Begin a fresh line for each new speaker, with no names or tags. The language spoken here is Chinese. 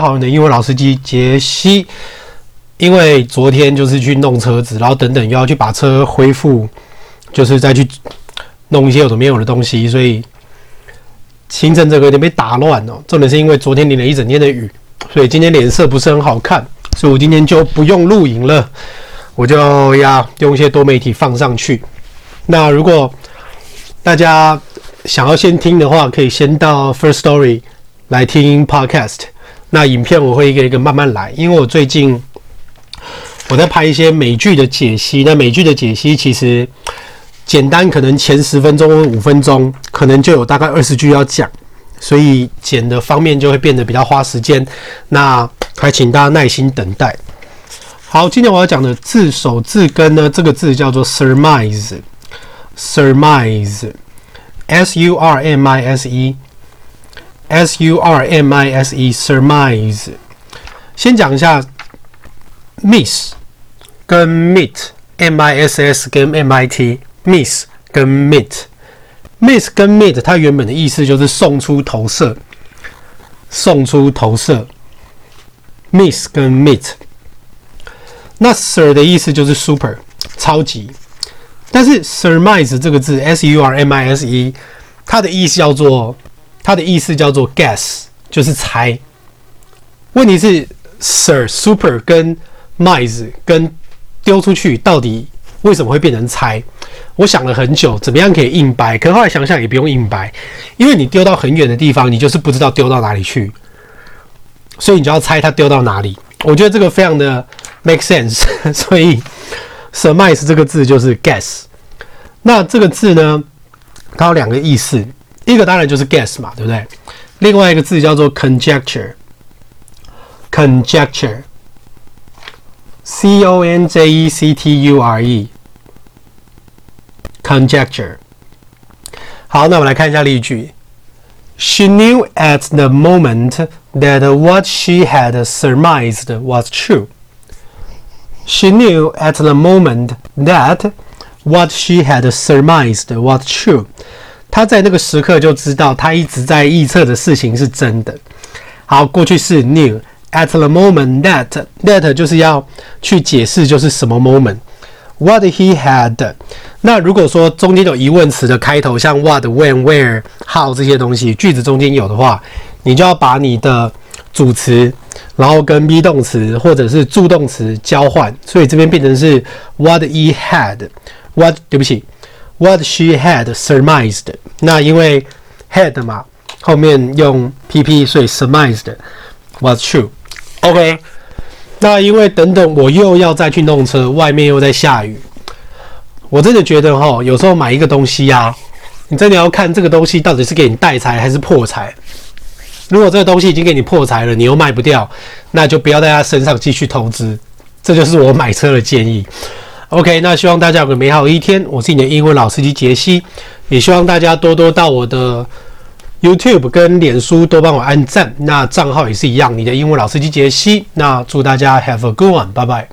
好，的英文老司机杰西，因为昨天就是去弄车子，然后等等又要去把车恢复，就是再去弄一些有的没有的东西，所以行程这个有点被打乱哦。重点是因为昨天淋了一整天的雨，所以今天脸色不是很好看，所以我今天就不用录影了，我就要用一些多媒体放上去。那如果大家想要先听的话，可以先到 First Story 来听 Podcast。那影片我会一个一个慢慢来，因为我最近我在拍一些美剧的解析。那美剧的解析其实简单，可能前十分钟、五分钟，可能就有大概二十句要讲，所以剪的方面就会变得比较花时间。那还请大家耐心等待。好，今天我要讲的字首字根呢，这个字叫做 surmise，surmise，s u r m i s e。S U R M I S E，surmise。先讲一下，miss 跟 meet，M I S S 跟 M I T，miss 跟 meet，miss 跟 meet，它原本的意思就是送出投射，送出投射。miss 跟 meet，那 sir 的意思就是 super，超级。但是 surmise 这个字，S U R M I S E，它的意思叫做。它的意思叫做 guess，就是猜。问题是 Sir Super 跟 Mice 跟丢出去到底为什么会变成猜？我想了很久，怎么样可以硬掰？可后来想想也不用硬掰，因为你丢到很远的地方，你就是不知道丢到哪里去，所以你就要猜它丢到哪里。我觉得这个非常的 make sense，所以 surmise 这个字就是 guess。那这个字呢，它有两个意思。一个当然就是 guess 嘛，对不对？另外一个字叫做 conjecture，conjecture，c o n j e c t u r e，conjecture。好，那我们来看一下例句。She knew at the moment that what she had surmised was true. She knew at the moment that what she had surmised was true. 他在那个时刻就知道，他一直在预测的事情是真的。好，过去式 knew at the moment that that 就是要去解释就是什么 moment。What he had。那如果说中间有疑问词的开头，像 what、when、where、how 这些东西，句子中间有的话，你就要把你的主词，然后跟 be 动词或者是助动词交换。所以这边变成是 what he had。What 对不起。What she had surmised，那因为 had 嘛，后面用 PP，所以 surmised was true。OK，那因为等等我又要再去弄车，外面又在下雨，我真的觉得齁，有时候买一个东西呀、啊，你真的要看这个东西到底是给你带财还是破财。如果这个东西已经给你破财了，你又卖不掉，那就不要在它身上继续投资。这就是我买车的建议。OK，那希望大家有个美好的一天。我是你的英文老司机杰西，也希望大家多多到我的 YouTube 跟脸书多帮我按赞。那账号也是一样，你的英文老司机杰西。那祝大家 Have a good one，拜拜。